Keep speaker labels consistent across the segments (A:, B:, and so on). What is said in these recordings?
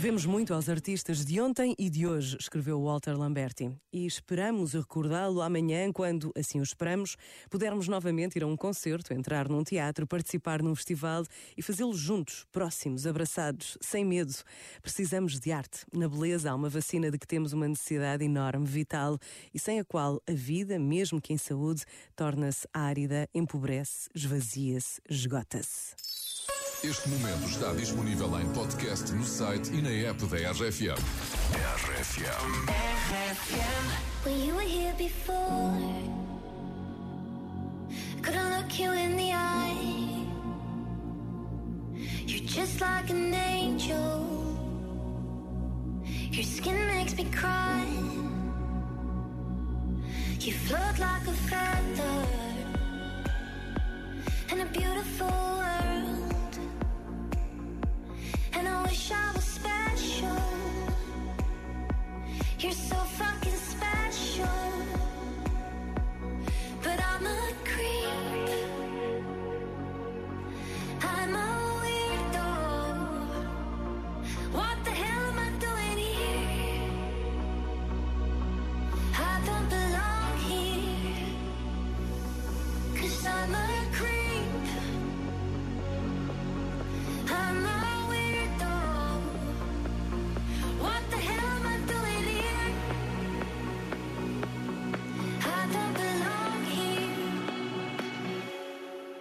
A: Devemos muito aos artistas de ontem e de hoje, escreveu Walter Lamberti. E esperamos recordá-lo amanhã, quando, assim o esperamos, pudermos novamente ir a um concerto, entrar num teatro, participar num festival e fazê-lo juntos, próximos, abraçados, sem medo. Precisamos de arte. Na beleza há uma vacina de que temos uma necessidade enorme, vital e sem a qual a vida, mesmo que em saúde, torna-se árida, empobrece, esvazia-se, esgota-se.
B: Este momento está disponível em podcast no site e na app da RFM. RFM.
C: When you were here before, couldn't look you in the eye. You're just like an angel. Your skin makes me cry. You float like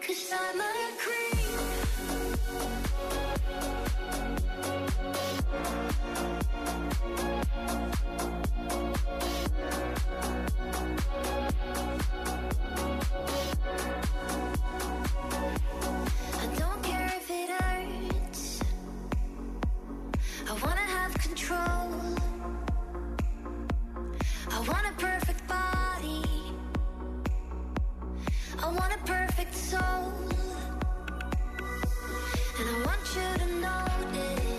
C: Cause I'm a creep. And I want you to notice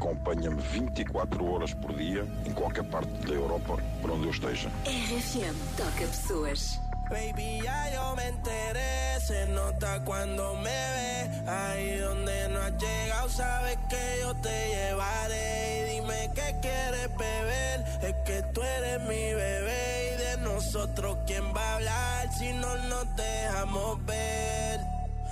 D: Acompanha-me 24 horas por dia, em qualquer parte da Europa, por onde eu esteja.
E: RFM, toca pessoas.
F: Baby, ya yo me enteré, se nota cuando me ve. Ahí donde no has llegado, sabes que yo te llevaré. Y dime qué quieres beber, es que tú eres mi bebé. Y de nosotros, ¿quién va a hablar si no nos dejamos ver?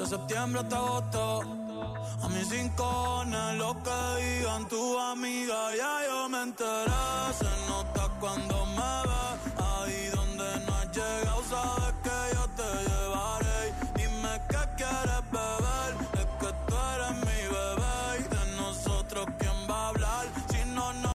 G: de septiembre hasta agosto. A mis cinco lo que digan tu amiga, ya yo me enteré. Se nota cuando